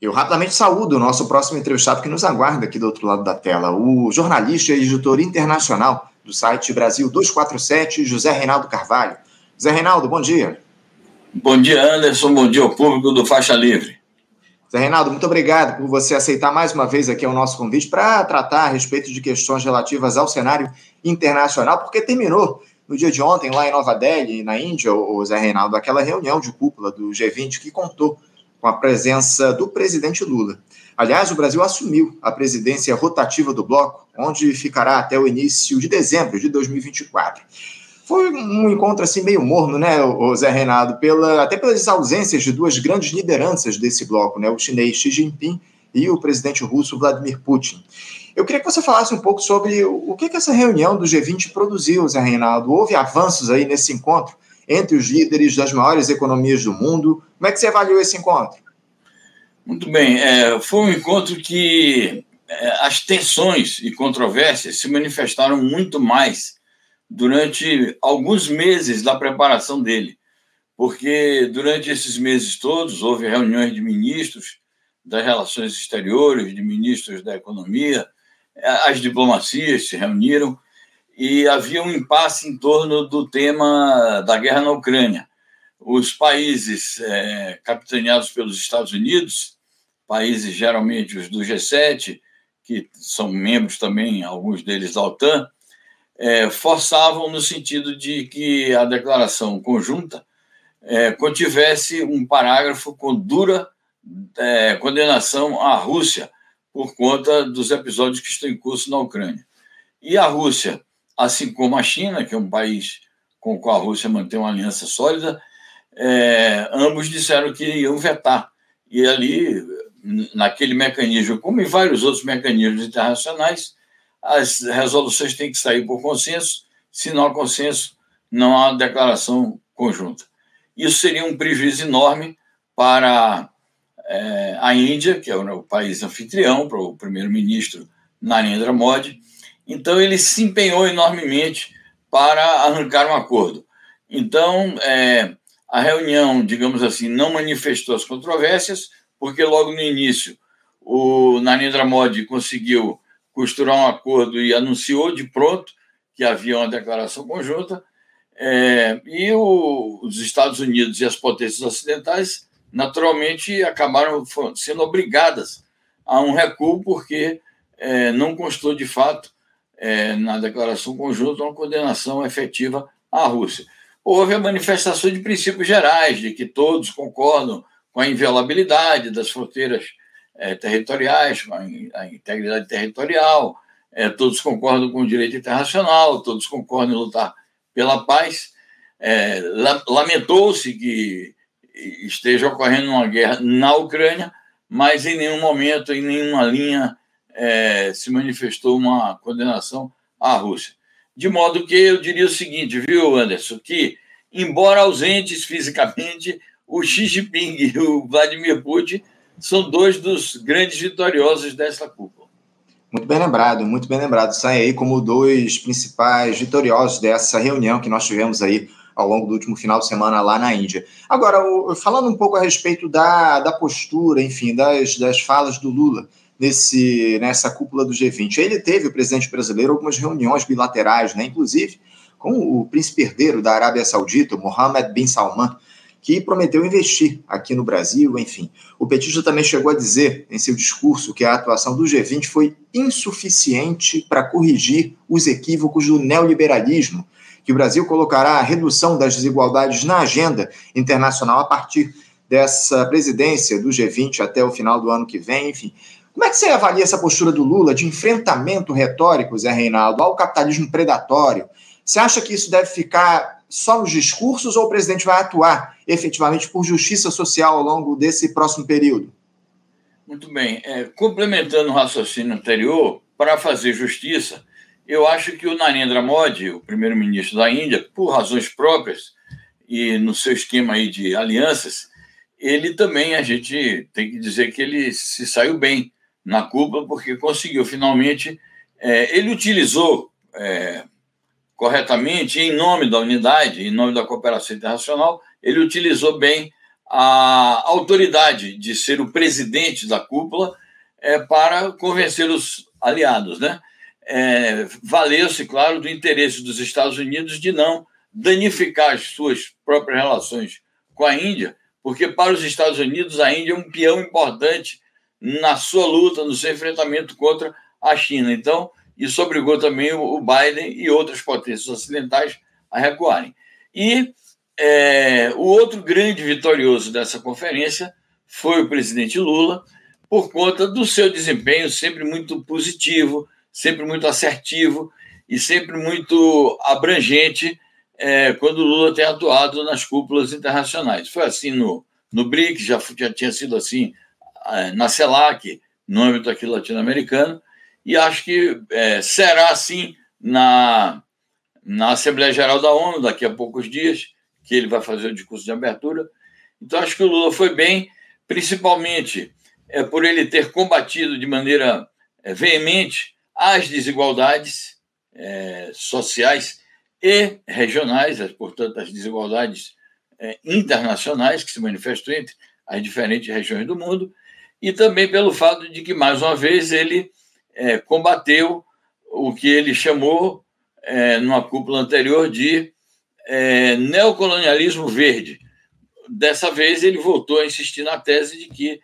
Eu rapidamente saúdo o nosso próximo entrevistado que nos aguarda aqui do outro lado da tela, o jornalista e editor internacional do site Brasil 247, José Reinaldo Carvalho. José Reinaldo, bom dia. Bom dia, Anderson. Bom dia ao público do Faixa Livre. Zé Reinaldo, muito obrigado por você aceitar mais uma vez aqui o nosso convite para tratar a respeito de questões relativas ao cenário internacional, porque terminou no dia de ontem, lá em Nova Delhi, na Índia, o Zé Reinaldo, aquela reunião de cúpula do G20 que contou com a presença do presidente Lula. Aliás, o Brasil assumiu a presidência rotativa do bloco, onde ficará até o início de dezembro de 2024. Foi um encontro assim meio morno, né, o Zé Reinaldo, pela, até pelas ausências de duas grandes lideranças desse bloco, né, o chinês Xi Jinping e o presidente russo Vladimir Putin. Eu queria que você falasse um pouco sobre o que, que essa reunião do G20 produziu, Zé Reinaldo. Houve avanços aí nesse encontro entre os líderes das maiores economias do mundo. Como é que você avaliou esse encontro? Muito bem. É, foi um encontro que é, as tensões e controvérsias se manifestaram muito mais durante alguns meses da preparação dele, porque durante esses meses todos houve reuniões de ministros das relações exteriores, de ministros da economia, as diplomacias se reuniram e havia um impasse em torno do tema da guerra na Ucrânia. Os países é, capitaneados pelos Estados Unidos, países geralmente os do G7, que são membros também, alguns deles da OTAN, é, forçavam no sentido de que a declaração conjunta é, contivesse um parágrafo com dura é, condenação à Rússia por conta dos episódios que estão em curso na Ucrânia. E a Rússia, assim como a China, que é um país com o qual a Rússia mantém uma aliança sólida, é, ambos disseram que iam vetar. E ali, naquele mecanismo, como em vários outros mecanismos internacionais, as resoluções têm que sair por consenso, se não há consenso, não há declaração conjunta. Isso seria um prejuízo enorme para é, a Índia, que é o país anfitrião, para o primeiro-ministro Narendra Modi. Então, ele se empenhou enormemente para arrancar um acordo. Então, é, a reunião, digamos assim, não manifestou as controvérsias, porque logo no início o Narendra Modi conseguiu costurar um acordo e anunciou de pronto que havia uma declaração conjunta, é, e o, os Estados Unidos e as potências ocidentais, naturalmente, acabaram sendo obrigadas a um recuo, porque é, não constou de fato é, na declaração conjunta uma condenação efetiva à Rússia. Houve a manifestação de princípios gerais, de que todos concordam com a inviolabilidade das fronteiras é, territoriais, a, a, integridade territorial, é, todos concordam com o direito internacional, todos concordam em lutar pela paz. É, Lamentou-se que esteja ocorrendo uma guerra na Ucrânia, mas em nenhum momento, em nenhuma linha, é, se manifestou uma condenação à Rússia. De modo que eu diria o seguinte, viu, Anderson, que, embora ausentes fisicamente, o Xi Jinping e o Vladimir Putin são dois dos grandes vitoriosos dessa cúpula. Muito bem lembrado, muito bem lembrado. Saem aí como dois principais vitoriosos dessa reunião que nós tivemos aí ao longo do último final de semana lá na Índia. Agora, falando um pouco a respeito da, da postura, enfim, das, das falas do Lula nesse, nessa cúpula do G20. Ele teve, o presidente brasileiro, algumas reuniões bilaterais, né, inclusive com o príncipe herdeiro da Arábia Saudita, Mohammed bin Salman, que prometeu investir aqui no Brasil, enfim. O petista também chegou a dizer em seu discurso que a atuação do G20 foi insuficiente para corrigir os equívocos do neoliberalismo, que o Brasil colocará a redução das desigualdades na agenda internacional a partir dessa presidência do G20 até o final do ano que vem, enfim. Como é que você avalia essa postura do Lula de enfrentamento retórico, Zé Reinaldo, ao capitalismo predatório? Você acha que isso deve ficar só nos discursos ou o presidente vai atuar efetivamente por justiça social ao longo desse próximo período? Muito bem. É, complementando o raciocínio anterior, para fazer justiça, eu acho que o Narendra Modi, o primeiro-ministro da Índia, por razões próprias e no seu esquema aí de alianças, ele também, a gente tem que dizer que ele se saiu bem na cúpula, porque conseguiu finalmente. É, ele utilizou é, corretamente, em nome da unidade, em nome da cooperação internacional, ele utilizou bem a autoridade de ser o presidente da cúpula é, para convencer os aliados, né? É, Valeu-se, claro, do interesse dos Estados Unidos de não danificar as suas próprias relações com a Índia, porque para os Estados Unidos a Índia é um peão importante na sua luta, no seu enfrentamento contra a China. Então, isso obrigou também o Biden e outras potências ocidentais a recuarem. E é, o outro grande vitorioso dessa conferência foi o presidente Lula, por conta do seu desempenho sempre muito positivo, sempre muito assertivo e sempre muito abrangente é, quando Lula tem atuado nas cúpulas internacionais. Foi assim no, no BRICS, já, já tinha sido assim na CELAC, no âmbito aqui latino-americano, e acho que é, será assim na, na Assembleia Geral da ONU daqui a poucos dias, que ele vai fazer o discurso de abertura. Então, acho que o Lula foi bem, principalmente é, por ele ter combatido de maneira é, veemente as desigualdades é, sociais e regionais, portanto, as desigualdades é, internacionais que se manifestam entre as diferentes regiões do mundo, e também pelo fato de que, mais uma vez, ele é, combateu o que ele chamou, é, numa cúpula anterior, de é, neocolonialismo verde. Dessa vez, ele voltou a insistir na tese de que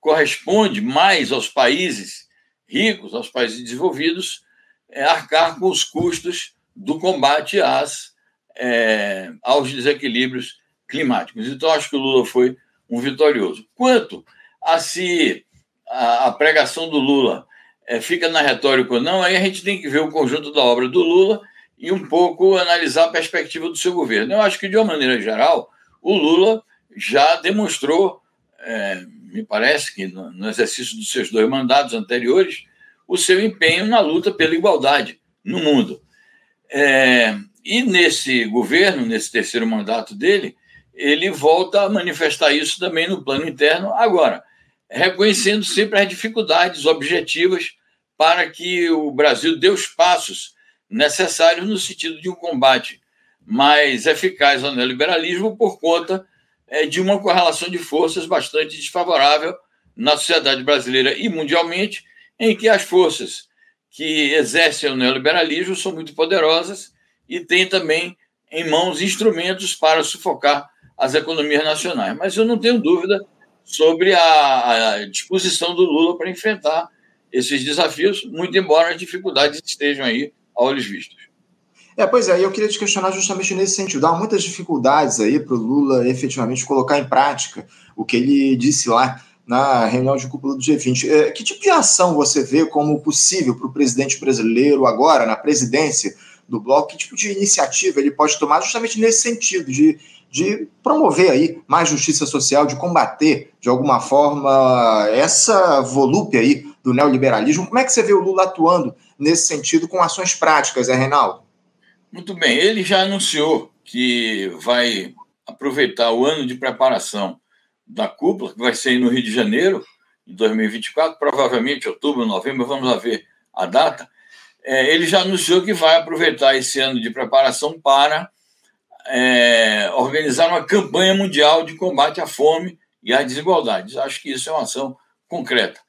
corresponde mais aos países ricos, aos países desenvolvidos, é, arcar com os custos do combate às, é, aos desequilíbrios climáticos. Então, acho que o Lula foi um vitorioso. Quanto a se a, a pregação do Lula é, fica na retórica ou não, aí a gente tem que ver o conjunto da obra do Lula e um pouco analisar a perspectiva do seu governo. Eu acho que, de uma maneira geral, o Lula já demonstrou, é, me parece que no, no exercício dos seus dois mandatos anteriores, o seu empenho na luta pela igualdade no mundo. É, e nesse governo, nesse terceiro mandato dele, ele volta a manifestar isso também no plano interno agora reconhecendo sempre as dificuldades objetivas para que o Brasil dê os passos necessários no sentido de um combate mais eficaz ao neoliberalismo por conta é, de uma correlação de forças bastante desfavorável na sociedade brasileira e mundialmente, em que as forças que exercem o neoliberalismo são muito poderosas e têm também em mãos instrumentos para sufocar as economias nacionais. Mas eu não tenho dúvida sobre a, a disposição do Lula para enfrentar esses desafios, muito embora as dificuldades estejam aí a olhos vistos. É, pois é, eu queria te questionar justamente nesse sentido. Há muitas dificuldades aí para o Lula efetivamente colocar em prática o que ele disse lá na reunião de cúpula do G20. É, que tipo de ação você vê como possível para o presidente brasileiro agora, na presidência do bloco? Que tipo de iniciativa ele pode tomar justamente nesse sentido, de de promover aí mais justiça social, de combater de alguma forma essa volúpia aí do neoliberalismo. Como é que você vê o Lula atuando nesse sentido com ações práticas, é Reinaldo? Muito bem, ele já anunciou que vai aproveitar o ano de preparação da cúpula, que vai ser no Rio de Janeiro, em 2024, provavelmente outubro, novembro, vamos ver a data. É, ele já anunciou que vai aproveitar esse ano de preparação para é, organizar uma campanha mundial de combate à fome e às desigualdades. Acho que isso é uma ação concreta.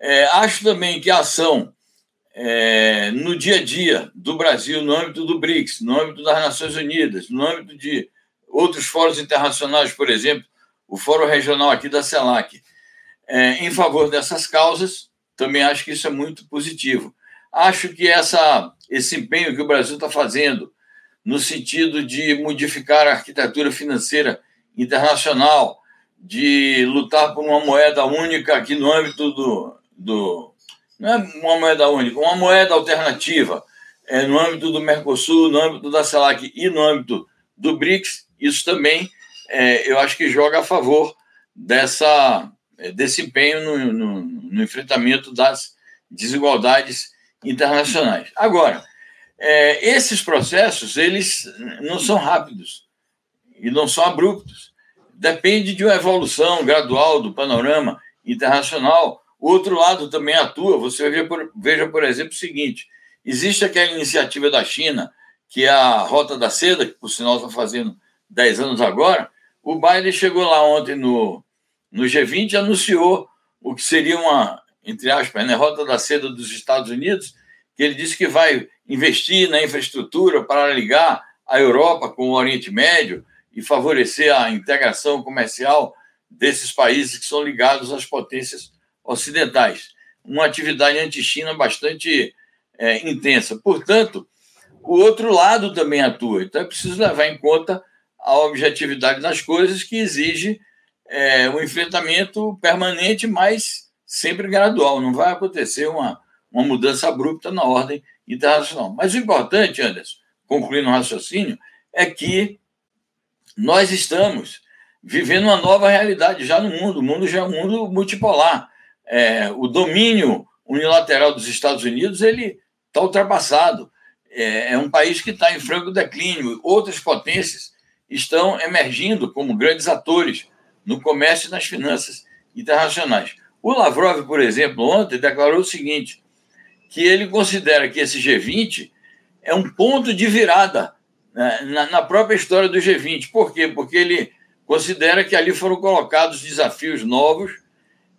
É, acho também que a ação é, no dia a dia do Brasil, no âmbito do BRICS, no âmbito das Nações Unidas, no âmbito de outros fóruns internacionais, por exemplo, o Fórum Regional aqui da CELAC, é, em favor dessas causas, também acho que isso é muito positivo. Acho que essa, esse empenho que o Brasil está fazendo no sentido de modificar a arquitetura financeira internacional, de lutar por uma moeda única aqui no âmbito do. do não é uma moeda única, uma moeda alternativa é, no âmbito do Mercosul, no âmbito da CELAC e no âmbito do BRICS, isso também é, eu acho que joga a favor dessa, é, desse empenho no, no, no enfrentamento das desigualdades internacionais. Agora, é, esses processos eles não são rápidos e não são abruptos. Depende de uma evolução gradual do panorama internacional. O outro lado também atua. Você veja por, veja, por exemplo, o seguinte: existe aquela iniciativa da China, que é a Rota da Seda, que por sinal está fazendo 10 anos agora. O Biden chegou lá ontem no, no G20 e anunciou o que seria uma, entre aspas, né, rota da seda dos Estados Unidos, que ele disse que vai investir na infraestrutura para ligar a Europa com o Oriente Médio e favorecer a integração comercial desses países que são ligados às potências ocidentais. Uma atividade anti-China bastante é, intensa. Portanto, o outro lado também atua. Então é preciso levar em conta a objetividade das coisas, que exige é, um enfrentamento permanente, mas sempre gradual. Não vai acontecer uma, uma mudança abrupta na ordem internacional. Mas o importante, Anderson, concluindo o raciocínio, é que nós estamos vivendo uma nova realidade já no mundo. O mundo já é um mundo multipolar. É, o domínio unilateral dos Estados Unidos ele está ultrapassado. É, é um país que está em franco declínio. Outras potências estão emergindo como grandes atores no comércio e nas finanças internacionais. O Lavrov, por exemplo, ontem declarou o seguinte: que ele considera que esse G20 é um ponto de virada né, na, própria história do G20. Por quê? Porque ele considera que ali foram colocados desafios novos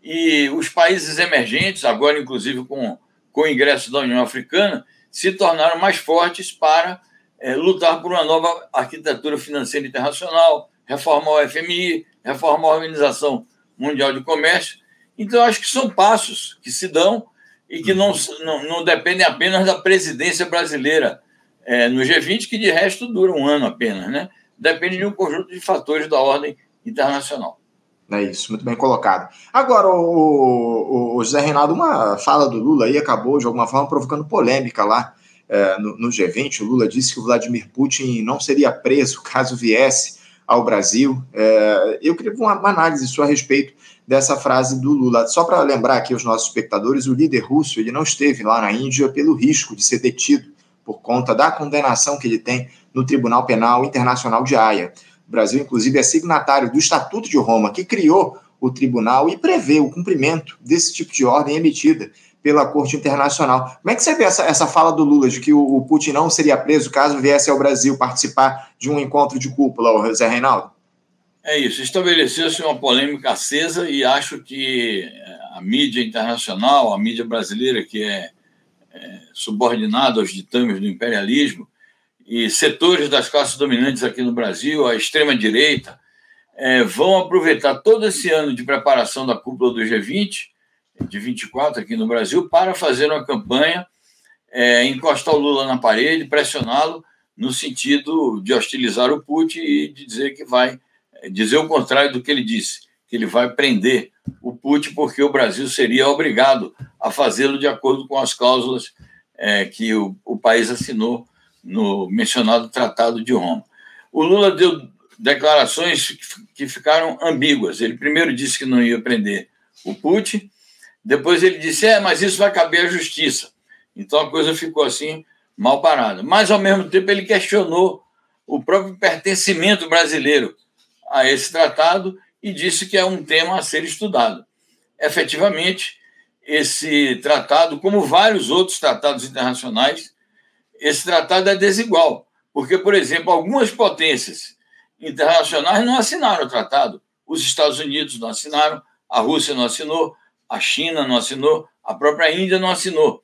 e os países emergentes, agora inclusive com, com o ingresso da União Africana, se tornaram mais fortes para é, lutar por uma nova arquitetura financeira internacional, reformar o FMI, reformar a Organização Mundial de Comércio. Então, acho que são passos que se dão e que não, não, não dependem apenas da presidência brasileira é, no G20, que de resto dura um ano apenas, né? Depende de um conjunto de fatores da ordem internacional. É isso, muito bem colocado. Agora, o, o, o José Reinaldo, uma fala do Lula aí acabou de alguma forma provocando polêmica lá é, no, no, G20. O Lula disse que o Vladimir Putin não seria preso caso viesse ao Brasil. É, eu queria uma, uma análise sua a respeito dessa frase do Lula. Só para lembrar aqui aos nossos espectadores, o líder russo ele não esteve lá na Índia pelo risco de ser detido por conta da condenação que ele tem no Tribunal Penal Internacional de Haia. O Brasil, inclusive, é signatário do Estatuto de Roma, que criou o tribunal e prevê o cumprimento desse tipo de ordem emitida pela Corte Internacional. Como é que você vê essa, essa fala do Lula de que o, o Putin não seria preso caso viesse ao Brasil participar de um encontro de cúpula, Zé Reinaldo? É isso, estabeleceu-se uma polêmica acesa e acho que é, a mídia internacional, a mídia brasileira, que é, é subordinada aos ditames do imperialismo, e setores das classes dominantes aqui no Brasil, a extrema-direita, é, vão aproveitar todo esse ano de preparação da cúpula do G20, de 24 aqui no Brasil, para fazer uma campanha, é, encostar o Lula na parede, pressioná-lo no sentido de hostilizar o Putin e de dizer que vai dizer o contrário do que ele disse, que ele vai prender o Putin porque o Brasil seria obrigado a fazê-lo de acordo com as cláusulas é, que o, o país assinou no mencionado Tratado de Roma. O Lula deu declarações que ficaram ambíguas. Ele primeiro disse que não ia prender o Putin, depois ele disse: é, mas isso vai caber à justiça. Então a coisa ficou assim, mal parada. Mas, ao mesmo tempo, ele questionou o próprio pertencimento brasileiro a esse tratado e disse que é um tema a ser estudado. Efetivamente, esse tratado, como vários outros tratados internacionais, esse tratado é desigual, porque, por exemplo, algumas potências internacionais não assinaram o tratado. Os Estados Unidos não assinaram, a Rússia não assinou, a China não assinou, a própria Índia não assinou.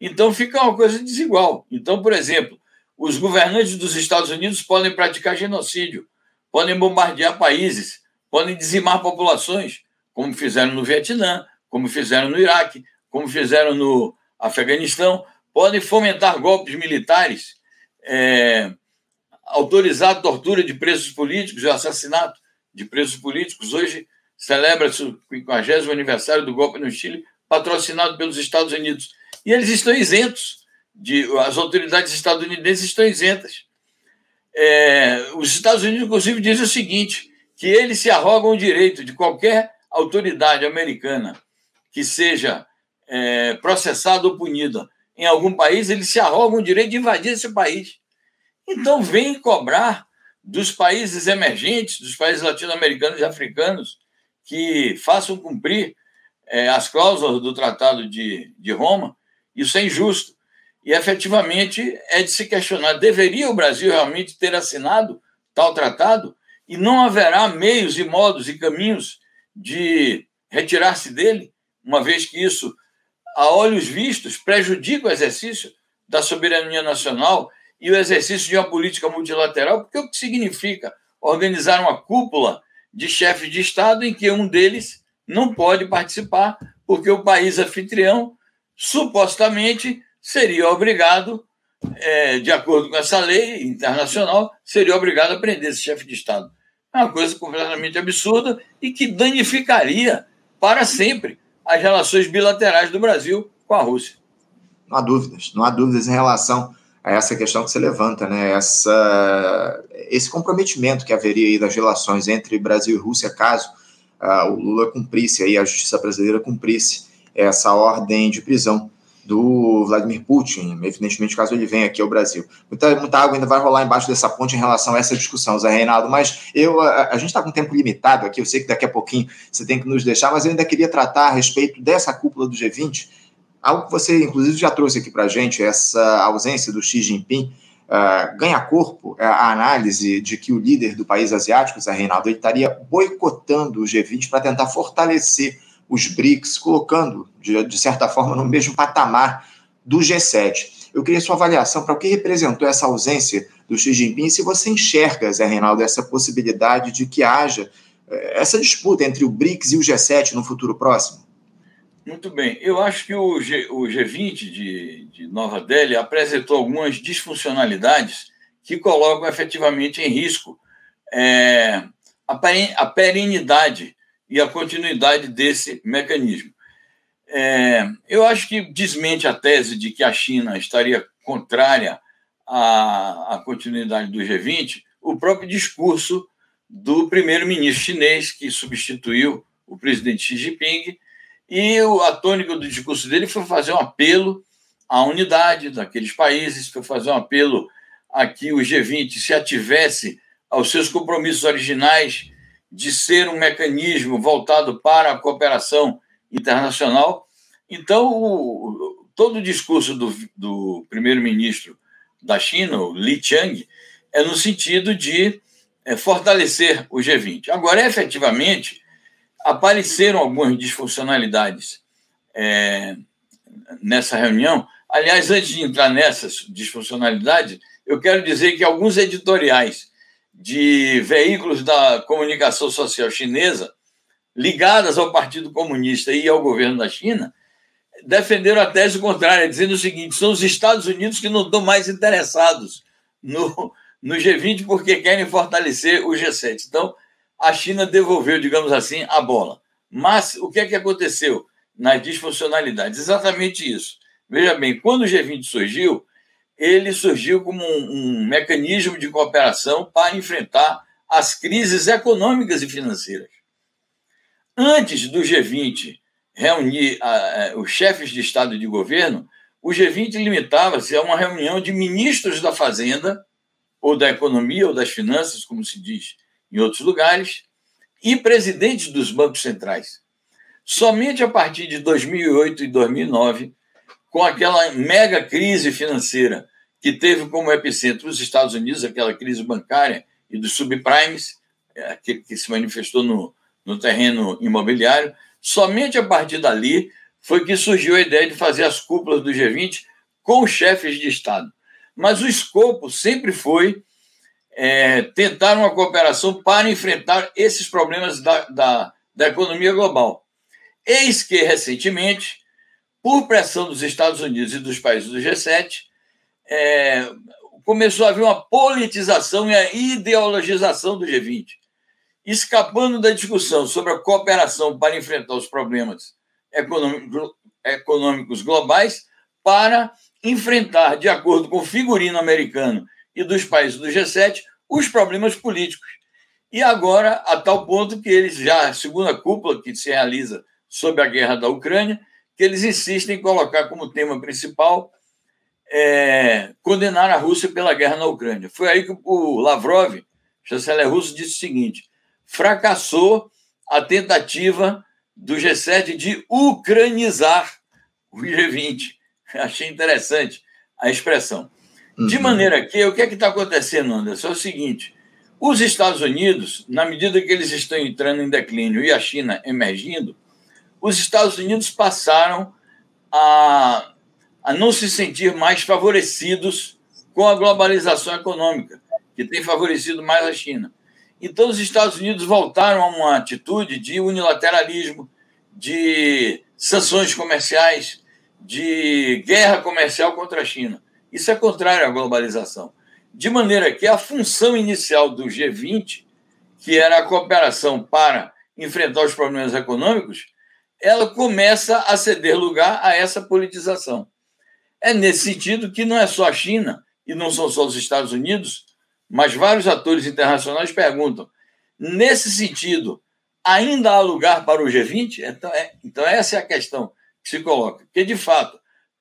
Então fica uma coisa desigual. Então, por exemplo, os governantes dos Estados Unidos podem praticar genocídio, podem bombardear países, podem dizimar populações, como fizeram no Vietnã, como fizeram no Iraque, como fizeram no Afeganistão, podem fomentar golpes militares, é, autorizar a tortura de presos políticos o assassinato de presos políticos. Hoje celebra-se o 50 aniversário do golpe no Chile, patrocinado pelos Estados Unidos. E eles estão isentos, de, as autoridades estadunidenses estão isentas. É, os Estados Unidos, inclusive, dizem o seguinte: que eles se arrogam o direito de qualquer autoridade americana que seja é, processada ou punida em algum país, eles se arrogam o direito de invadir esse país. Então, vem cobrar dos países emergentes, dos países latino-americanos e africanos, que façam cumprir é, as cláusulas do Tratado de, de Roma. Isso é injusto. E efetivamente é de se questionar: deveria o Brasil realmente ter assinado tal tratado? e não haverá meios e modos e caminhos de retirar-se dele, uma vez que isso, a olhos vistos, prejudica o exercício da soberania nacional e o exercício de uma política multilateral, porque o que significa organizar uma cúpula de chefes de Estado em que um deles não pode participar, porque o país anfitrião supostamente seria obrigado, é, de acordo com essa lei internacional, seria obrigado a prender esse chefe de Estado. É uma coisa completamente absurda e que danificaria para sempre as relações bilaterais do Brasil com a Rússia. Não há dúvidas, não há dúvidas em relação a essa questão que você levanta, né? Essa, esse comprometimento que haveria aí das relações entre Brasil e Rússia, caso uh, o Lula cumprisse aí, a justiça brasileira cumprisse essa ordem de prisão do Vladimir Putin, evidentemente, caso ele venha aqui ao Brasil. Muita, muita água ainda vai rolar embaixo dessa ponte em relação a essa discussão, Zé Reinaldo, mas eu, a, a gente está com tempo limitado aqui, eu sei que daqui a pouquinho você tem que nos deixar, mas eu ainda queria tratar a respeito dessa cúpula do G20, algo que você, inclusive, já trouxe aqui para a gente, essa ausência do Xi Jinping, uh, ganha corpo uh, a análise de que o líder do país asiático, Zé Reinaldo, ele estaria boicotando o G20 para tentar fortalecer os BRICS, colocando, de, de certa forma, no mesmo patamar do G7. Eu queria sua avaliação para o que representou essa ausência do Xi Jinping, se você enxerga, Zé Reinaldo, essa possibilidade de que haja eh, essa disputa entre o BRICS e o G7 no futuro próximo? Muito bem. Eu acho que o, G, o G20 de, de Nova Delhi apresentou algumas disfuncionalidades que colocam efetivamente em risco é, a perenidade e a continuidade desse mecanismo. É, eu acho que desmente a tese de que a China estaria contrária à, à continuidade do G20 o próprio discurso do primeiro-ministro chinês, que substituiu o presidente Xi Jinping, e a tônica do discurso dele foi fazer um apelo à unidade daqueles países, foi fazer um apelo a que o G20 se ativesse aos seus compromissos originais de ser um mecanismo voltado para a cooperação internacional. Então, o, todo o discurso do, do primeiro-ministro da China, o Li Qiang, é no sentido de é, fortalecer o G20. Agora, efetivamente, apareceram algumas disfuncionalidades é, nessa reunião. Aliás, antes de entrar nessas disfuncionalidades, eu quero dizer que alguns editoriais de veículos da comunicação social chinesa ligadas ao Partido Comunista e ao governo da China defenderam a tese contrária, dizendo o seguinte: são os Estados Unidos que não estão mais interessados no, no G20 porque querem fortalecer o G7. Então, a China devolveu, digamos assim, a bola. Mas o que é que aconteceu nas disfuncionalidades? Exatamente isso. Veja bem, quando o G20 surgiu, ele surgiu como um, um mecanismo de cooperação para enfrentar as crises econômicas e financeiras. Antes do G20 reunir a, os chefes de Estado e de governo, o G20 limitava-se a uma reunião de ministros da Fazenda, ou da Economia, ou das Finanças, como se diz em outros lugares, e presidentes dos bancos centrais. Somente a partir de 2008 e 2009 com aquela mega crise financeira que teve como epicentro os Estados Unidos, aquela crise bancária e dos subprimes, é, que, que se manifestou no, no terreno imobiliário, somente a partir dali foi que surgiu a ideia de fazer as cúpulas do G20 com chefes de Estado. Mas o escopo sempre foi é, tentar uma cooperação para enfrentar esses problemas da, da, da economia global. Eis que, recentemente, por pressão dos Estados Unidos e dos países do G7, é, começou a haver uma politização e a ideologização do G20, escapando da discussão sobre a cooperação para enfrentar os problemas econômicos globais, para enfrentar, de acordo com o figurino americano e dos países do G7, os problemas políticos. E agora, a tal ponto que eles já, a segunda cúpula que se realiza sobre a guerra da Ucrânia, que eles insistem em colocar como tema principal é, condenar a Rússia pela guerra na Ucrânia. Foi aí que o Lavrov, chanceler russo, disse o seguinte: fracassou a tentativa do G7 de ucranizar o G20. Achei interessante a expressão. Uhum. De maneira que, o que é que está acontecendo, Anderson? É o seguinte: Os Estados Unidos, na medida que eles estão entrando em declínio e a China emergindo, os Estados Unidos passaram a, a não se sentir mais favorecidos com a globalização econômica, que tem favorecido mais a China. Então, os Estados Unidos voltaram a uma atitude de unilateralismo, de sanções comerciais, de guerra comercial contra a China. Isso é contrário à globalização. De maneira que a função inicial do G20, que era a cooperação para enfrentar os problemas econômicos, ela começa a ceder lugar a essa politização. É nesse sentido que não é só a China e não são só os Estados Unidos, mas vários atores internacionais perguntam: nesse sentido, ainda há lugar para o G20? Então, é, então essa é a questão que se coloca. Porque, de fato,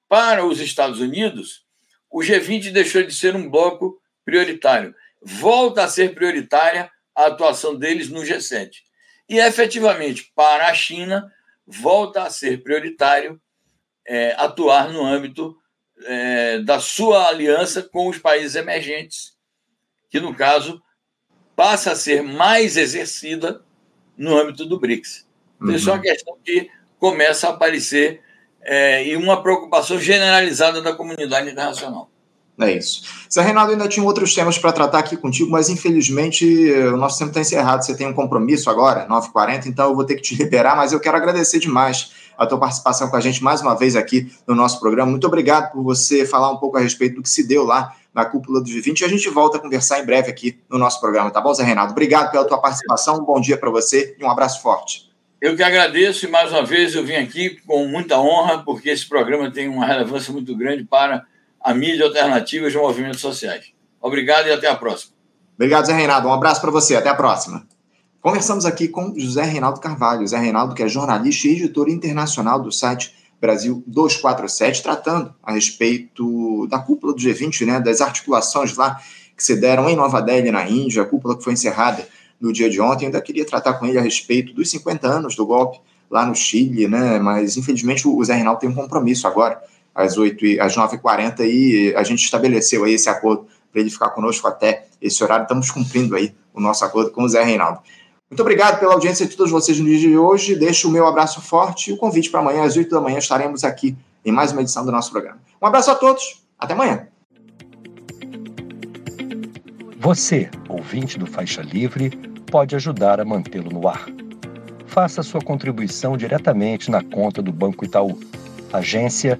para os Estados Unidos, o G20 deixou de ser um bloco prioritário. Volta a ser prioritária a atuação deles no G7. E, efetivamente, para a China, volta a ser prioritário é, atuar no âmbito é, da sua aliança com os países emergentes, que, no caso, passa a ser mais exercida no âmbito do BRICS. Então, uhum. isso é uma questão que começa a aparecer é, e uma preocupação generalizada da comunidade internacional. É isso. Zé Reinaldo, ainda tinha outros temas para tratar aqui contigo, mas infelizmente o nosso tempo está encerrado. Você tem um compromisso agora, 9h40, então eu vou ter que te liberar, mas eu quero agradecer demais a tua participação com a gente mais uma vez aqui no nosso programa. Muito obrigado por você falar um pouco a respeito do que se deu lá na cúpula do G20 e a gente volta a conversar em breve aqui no nosso programa, tá bom, Zé Reinaldo? Obrigado pela tua participação, um bom dia para você e um abraço forte. Eu que agradeço e mais uma vez eu vim aqui com muita honra, porque esse programa tem uma relevância muito grande para a mídia alternativa e os movimentos sociais. Obrigado e até a próxima. Obrigado, Zé Reinaldo. Um abraço para você. Até a próxima. Conversamos aqui com José Reinaldo Carvalho. José Reinaldo, que é jornalista e editor internacional do site Brasil 247, tratando a respeito da cúpula do G20, né, das articulações lá que se deram em Nova Delhi, na Índia, a cúpula que foi encerrada no dia de ontem. Eu ainda queria tratar com ele a respeito dos 50 anos do golpe lá no Chile, né, mas infelizmente o Zé Reinaldo tem um compromisso agora às, 8 e, às 9h40 e a gente estabeleceu aí esse acordo para ele ficar conosco até esse horário. Estamos cumprindo aí o nosso acordo com o Zé Reinaldo. Muito obrigado pela audiência de todos vocês no dia de hoje. Deixo o meu abraço forte e o convite para amanhã, às 8 da manhã, estaremos aqui em mais uma edição do nosso programa. Um abraço a todos, até amanhã. Você, ouvinte do Faixa Livre, pode ajudar a mantê-lo no ar. Faça sua contribuição diretamente na conta do Banco Itaú. Agência